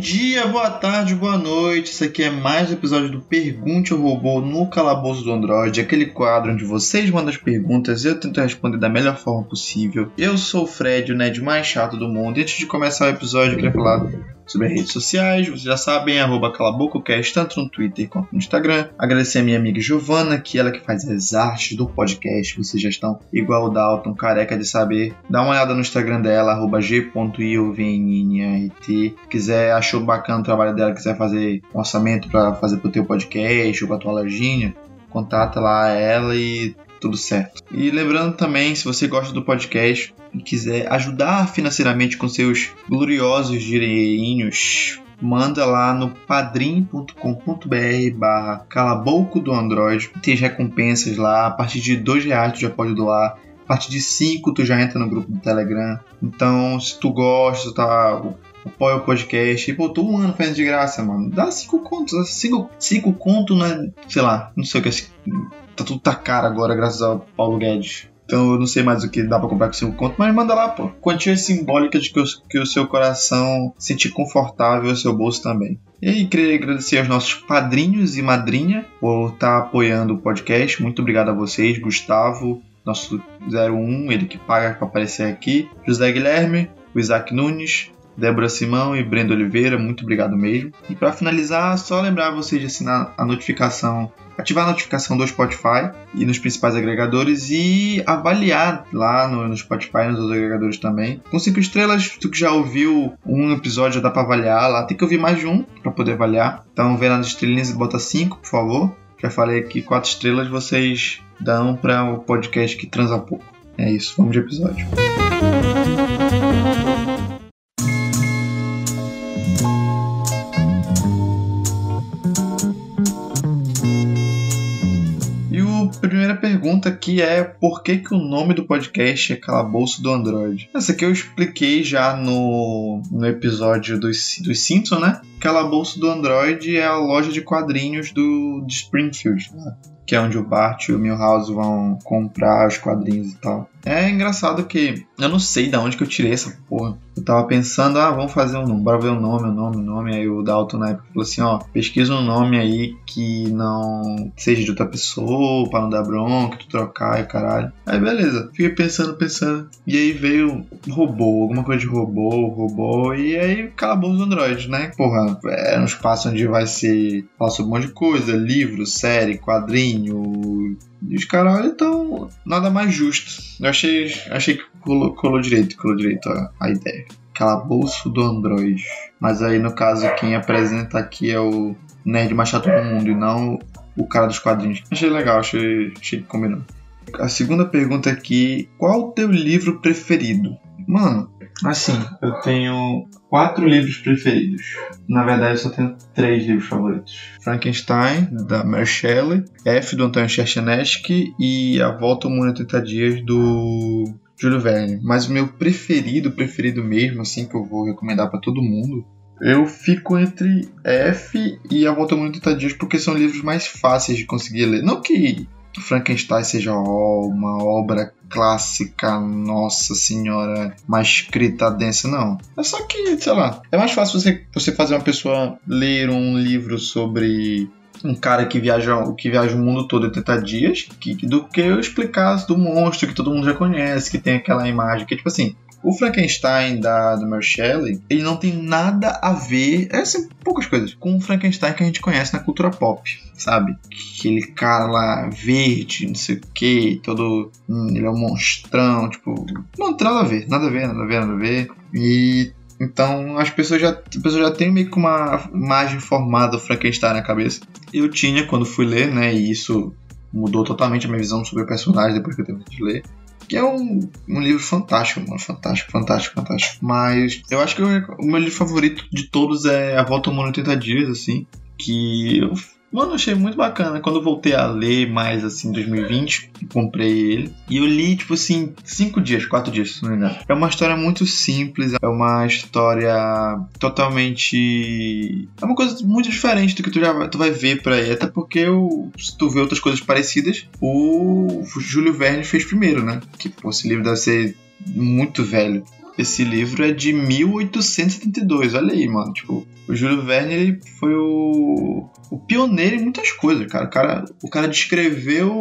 dia, boa tarde, boa noite. Isso aqui é mais um episódio do Pergunte ao Robô no Calabouço do Android, aquele quadro onde vocês mandam as perguntas e eu tento responder da melhor forma possível. Eu sou o Fred, o nerd mais chato do mundo. E antes de começar o episódio, eu queria falar sobre as redes sociais. Vocês já sabem, arroba calabococast, tanto no Twitter quanto no Instagram. Agradecer a minha amiga Giovana, que ela que faz as artes do podcast. Vocês já estão igual o Dalton, careca de saber. Dá uma olhada no Instagram dela, arroba g.iovnrt. Quiser, achou bacana o trabalho dela, quiser fazer um orçamento para fazer pro teu podcast ou pra tua lojinha, contata lá ela e tudo certo. E lembrando também, se você gosta do podcast e quiser ajudar financeiramente com seus gloriosos dinheirinhos, manda lá no padrim.com.br barra calabouco do Android. Tem recompensas lá, a partir de dois reais tu já pode doar. A partir de 5 tu já entra no grupo do Telegram. Então, se tu gosta, tá apoia o podcast. E, pô, tô um ano fazendo de graça, mano. Dá cinco contos. Cinco, cinco contos, né? Sei lá, não sei o que é. Tá tudo tá caro agora, graças ao Paulo Guedes. Então eu não sei mais o que dá pra comprar com cinco contos, mas manda lá, pô. Quantia simbólica de que o, que o seu coração se sentir confortável, o seu bolso também. E queria agradecer aos nossos padrinhos e madrinha por estar tá apoiando o podcast. Muito obrigado a vocês, Gustavo, nosso 01, ele que paga para aparecer aqui, José Guilherme, o Isaac Nunes, Débora Simão e Brenda Oliveira, muito obrigado mesmo. E para finalizar, só lembrar vocês de assinar a notificação, ativar a notificação do Spotify e nos principais agregadores e avaliar lá no, no Spotify e nos outros agregadores também. Com cinco estrelas, tu que já ouviu um episódio dá para avaliar lá, tem que ouvir mais de um para poder avaliar. Então vê lá nas estrelinhas e bota cinco, por favor. Já falei que quatro estrelas vocês dão para o podcast que transa pouco. É isso, vamos de episódio. primeira pergunta aqui é por que, que o nome do podcast é Calabouço do Android? Essa aqui eu expliquei já no, no episódio dos, dos Simpsons, né? Calabouço do Android é a loja de quadrinhos do de Springfield, né? que é onde o Bart e o Milhouse vão comprar os quadrinhos e tal. É engraçado que eu não sei de onde que eu tirei essa porra. Eu tava pensando, ah, vamos fazer um nome, bora ver o nome, o nome, o nome. Aí o Dalton na época falou assim: ó, pesquisa um nome aí que não seja de outra pessoa, pra não dar bronca, tu trocar e caralho. Aí beleza, fiquei pensando, pensando. E aí veio robô, alguma coisa de robô, robô. E aí acabou os Android, né? Porra, é um espaço onde vai ser falar sobre um monte de coisa: livro, série, quadrinho, e os caras então nada mais justo. Eu achei, achei que colou, colou direito, colou direito a, a ideia. Calabouço do Android. Mas aí no caso quem apresenta aqui é o nerd mais chato do mundo e não o cara dos quadrinhos. Achei legal, achei, achei que combinou. A segunda pergunta aqui: qual o teu livro preferido? Mano, assim, eu tenho quatro livros preferidos. Na verdade, eu só tenho três livros favoritos: Frankenstein, da Mary Shelley, F, do Antônio Cherchenesky e A Volta ao Mundo em 80 Dias, do Júlio Verne. Mas o meu preferido, preferido mesmo, assim, que eu vou recomendar para todo mundo, eu fico entre F e A Volta ao Mundo em 80 Dias porque são livros mais fáceis de conseguir ler. Não que Frankenstein seja uma obra clássica, nossa senhora, mais escrita densa, não. É só que, sei lá, é mais fácil você, você fazer uma pessoa ler um livro sobre um cara que viaja, que viaja o mundo todo em 80 dias que, do que eu explicar do monstro que todo mundo já conhece, que tem aquela imagem, que tipo assim, o Frankenstein da, do Mary Shelley, ele não tem nada a ver, é assim, poucas coisas, com o Frankenstein que a gente conhece na cultura pop, sabe? Aquele cara lá verde, não sei o que, todo. Hum, ele é um monstrão, tipo. Não tem nada a ver, nada a ver, nada a ver, nada a ver. E então as pessoas já, as pessoas já têm meio que uma imagem formada do Frankenstein na cabeça. Eu tinha quando fui ler, né? E isso mudou totalmente a minha visão sobre o personagem depois que eu terminei de ler que é um, um livro fantástico, mano. Fantástico, fantástico, fantástico. Mas eu acho que o meu livro favorito de todos é A Volta ao Mundo em 80 Dias, assim. Que eu Mano, achei muito bacana. Quando eu voltei a ler mais assim em 2020, comprei ele. E eu li, tipo assim, cinco dias, quatro dias, se não me engano. É uma história muito simples, é uma história totalmente. É uma coisa muito diferente do que tu já tu vai ver por aí. Até porque eu, se tu vê outras coisas parecidas, o Júlio Verne fez primeiro, né? Que pô, esse livro deve ser muito velho. Esse livro é de 1872, olha aí, mano. Tipo, o Júlio Verne ele foi o, o pioneiro em muitas coisas, cara. O cara, o cara descreveu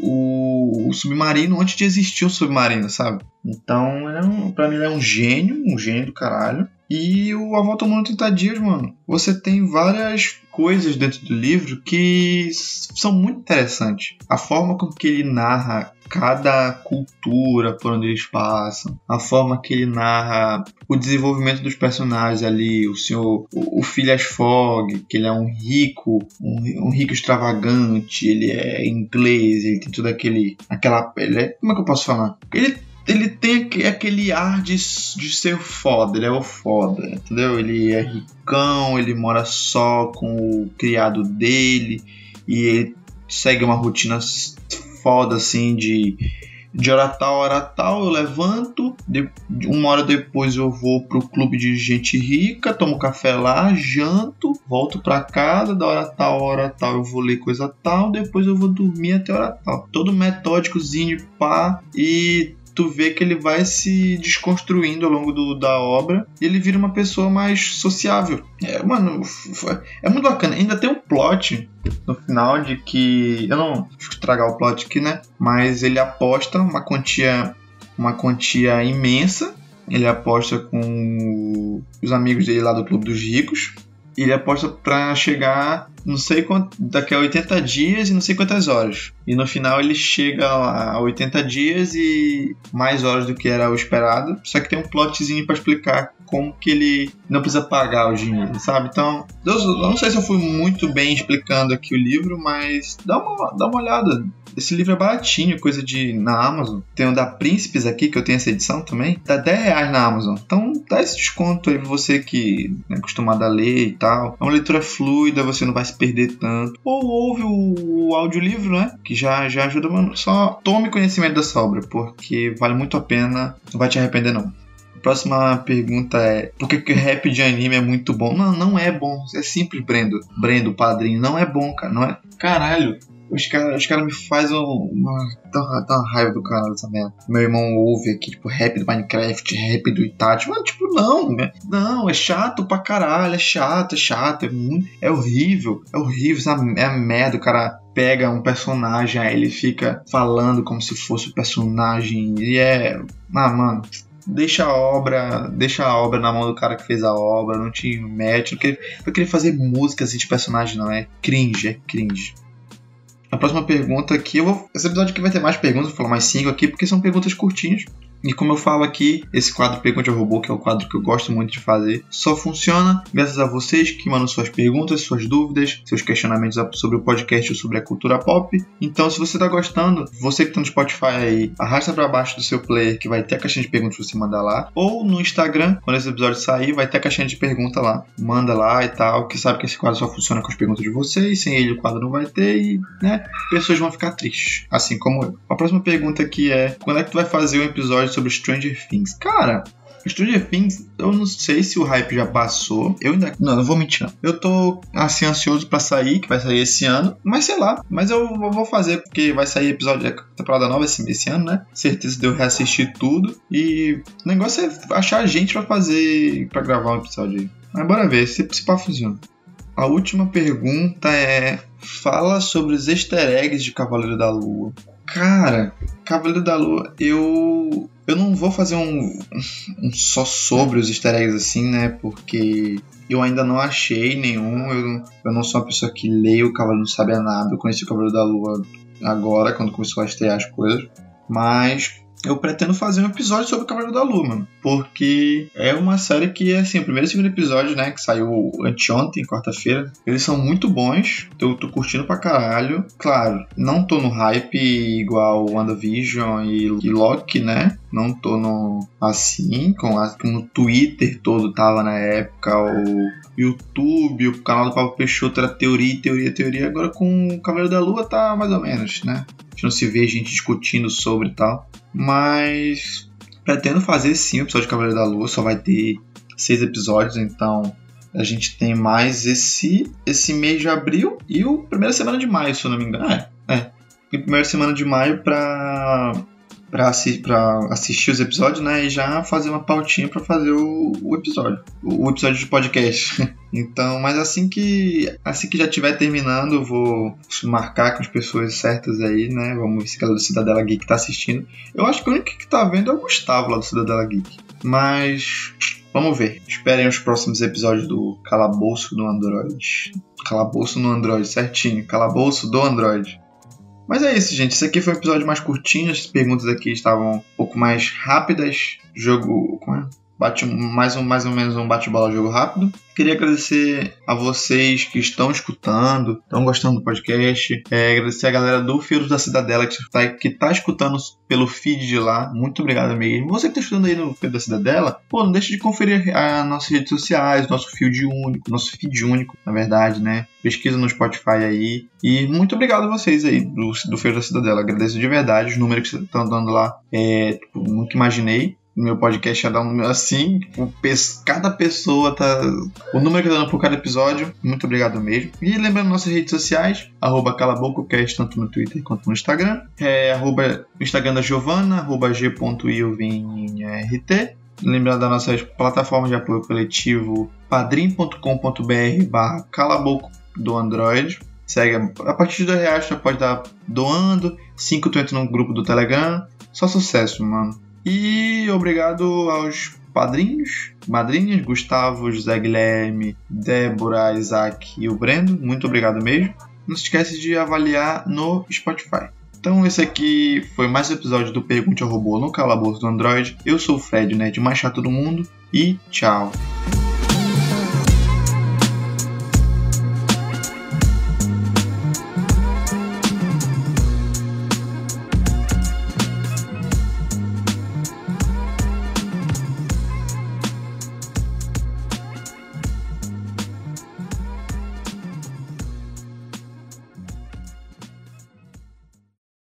o, o submarino antes de existir o submarino, sabe? Então, ele é um, pra mim, ele é um gênio, um gênio do caralho. E o A Volta ao Mundo 30 Dias, mano, você tem várias coisas dentro do livro que são muito interessantes. A forma com que ele narra cada cultura por onde eles passam, a forma que ele narra o desenvolvimento dos personagens ali, o senhor, o, o Phileas Fogg, que ele é um rico, um, um, rico extravagante, ele é inglês, ele tem tudo aquele, aquela, é, como é que eu posso falar? Ele ele tem aquele ar de, de ser foda, ele é o foda, entendeu? Ele é ricão, ele mora só com o criado dele e ele segue uma rotina foda assim de de hora tal, hora tal, eu levanto, de, uma hora depois eu vou pro clube de gente rica, tomo café lá, janto, volto pra casa, da hora tal, hora tal eu vou ler coisa tal, depois eu vou dormir até hora tal. Todo metódicozinho, pá, e tu vê que ele vai se desconstruindo ao longo do, da obra e ele vira uma pessoa mais sociável. É, mano, é muito bacana. Ainda tem um plot no final de que. Eu não estragar o plot aqui, né? Mas ele aposta uma quantia, uma quantia imensa. Ele aposta com os amigos dele lá do Clube dos Ricos ele aposta para chegar não sei quanto, daqui a 80 dias e não sei quantas horas. E no final ele chega a 80 dias e mais horas do que era o esperado. Só que tem um plotzinho para explicar como que ele não precisa pagar o dinheiro, sabe? Então, eu não sei se eu fui muito bem explicando aqui o livro, mas dá uma, dá uma olhada. Esse livro é baratinho, coisa de na Amazon. Tem o da Príncipes aqui, que eu tenho essa edição também. Dá 10 reais na Amazon. Então dá esse desconto aí pra você que é acostumado a ler e tal. É uma leitura fluida, você não vai se perder tanto. Ou ouve o, o audiolivro, né? Que já, já ajuda, mano. Só tome conhecimento dessa obra, porque vale muito a pena. Não vai te arrepender, não. Próxima pergunta é: por que, que rap de anime é muito bom? Não, não é bom. É simples, Brendo. Brendo, padrinho. Não é bom, cara. Não é. Caralho. Os caras os cara me fazem uma. Dá, dá uma raiva do canal dessa merda. Meu irmão ouve aqui, tipo, rap do Minecraft, rap do Itachi. Mano, tipo, não, né? Não, é chato pra caralho, é chato, é chato, é muito. É horrível, é horrível, é a merda, o cara pega um personagem, aí ele fica falando como se fosse o personagem. E é. Ah, mano, deixa a obra, deixa a obra na mão do cara que fez a obra, não te mete, não querer, não querer fazer música assim de personagem, não, é cringe, é cringe. A próxima pergunta aqui, eu vou, esse episódio aqui vai ter mais perguntas, vou falar mais cinco aqui, porque são perguntas curtinhas. E como eu falo aqui, esse quadro Pergunte ao Robô, que é o quadro que eu gosto muito de fazer, só funciona graças a vocês que mandam suas perguntas, suas dúvidas, seus questionamentos sobre o podcast ou sobre a cultura pop. Então, se você está gostando, você que está no Spotify aí, arrasta para baixo do seu player que vai ter a caixinha de perguntas para você mandar lá. Ou no Instagram, quando esse episódio sair, vai ter a caixinha de pergunta lá. Manda lá e tal, que sabe que esse quadro só funciona com as perguntas de vocês, sem ele o quadro não vai ter e, né, pessoas vão ficar tristes, assim como eu. A próxima pergunta aqui é: quando é que tu vai fazer um episódio episódio sobre Stranger Things. Cara, Stranger Things, eu não sei se o hype já passou. Eu ainda. Não, não vou mentir, não. Eu tô assim ansioso para sair, que vai sair esse ano. Mas sei lá. Mas eu vou fazer, porque vai sair episódio da temporada nova esse, esse ano, né? Certeza de eu reassistir tudo. E o negócio é achar gente para fazer. para gravar um episódio aí. Mas bora ver se, se pá funciona. A última pergunta é: fala sobre os easter eggs de Cavaleiro da Lua. Cara, Cavaleiro da Lua, eu eu não vou fazer um, um só sobre os easter eggs assim, né? Porque eu ainda não achei nenhum. Eu, eu não sou uma pessoa que lê o Cavaleiro Não Sabe Nada. Eu conheci o Cavaleiro da Lua agora, quando começou a estrear as coisas. Mas eu pretendo fazer um episódio sobre o Cavaleiro da Lua, mano. Porque é uma série que, assim, o primeiro e segundo episódio, né, que saiu anteontem, quarta-feira, eles são muito bons. Eu tô curtindo pra caralho. Claro, não tô no hype igual WandaVision e, e Loki, né? Não tô no assim, com, a, com o Twitter todo tava na época, o YouTube, o canal do Pablo Peixoto era teoria, teoria, teoria. Agora com o Cavaleiro da Lua tá mais ou menos, né? Gente não se vê gente discutindo sobre e tal. Mas pretendo fazer sim o episódio de Cavaleiro da Lua, só vai ter seis episódios, então a gente tem mais esse esse mês de abril e o primeira semana de maio, se eu não me engano. É, é. E primeira semana de maio pra para assi assistir os episódios, né? E já fazer uma pautinha para fazer o, o, episódio, o, episódio de podcast. então, mas assim que assim que já estiver terminando, eu vou marcar com as pessoas certas aí, né? Vamos ver se a galera do Cidadela Geek tá assistindo. Eu acho que o único que tá vendo é o Gustavo lá do Cidadela Geek. Mas Vamos ver. Esperem os próximos episódios do Calabouço do Android. Calabouço no Android, certinho. Calabouço do Android. Mas é isso, gente. Esse aqui foi um episódio mais curtinho. As perguntas aqui estavam um pouco mais rápidas. Jogo. Como é? Bate mais, um, mais ou menos um bate-bola jogo rápido. Queria agradecer a vocês que estão escutando, estão gostando do podcast. É, agradecer a galera do Filhos da Cidadela que está que tá escutando pelo feed de lá. Muito obrigado mesmo. Você que está escutando aí no Filhos da Cidadela, pô, não deixe de conferir as nossas redes sociais, nosso feed único, nosso feed único, na verdade, né? Pesquisa no Spotify aí. E muito obrigado a vocês aí do, do da Cidadela. Agradeço de verdade os números que vocês estão dando lá. É, tipo, nunca imaginei meu podcast ia dar um número assim. cada pessoa tá. O número que tá dando por cada episódio. Muito obrigado mesmo. E lembrando nossas redes sociais, arroba calabococast, tanto no Twitter quanto no Instagram. É arroba Instagram da Giovana, arroba g.ilvinrt. Lembrando das nossas plataformas de apoio coletivo padrim.com.br barra calaboco do Android. Segue a partir de dois reais você pode estar doando. Cinco tu entra no grupo do Telegram. Só sucesso, mano. E obrigado aos padrinhos, madrinhas, Gustavo, José Guilherme, Débora, Isaac e o Brendo. Muito obrigado mesmo. Não se esquece de avaliar no Spotify. Então esse aqui foi mais um episódio do Pergunte ao Robô no Calabouço do Android. Eu sou o Fred, né, de mais chato do mundo, e tchau!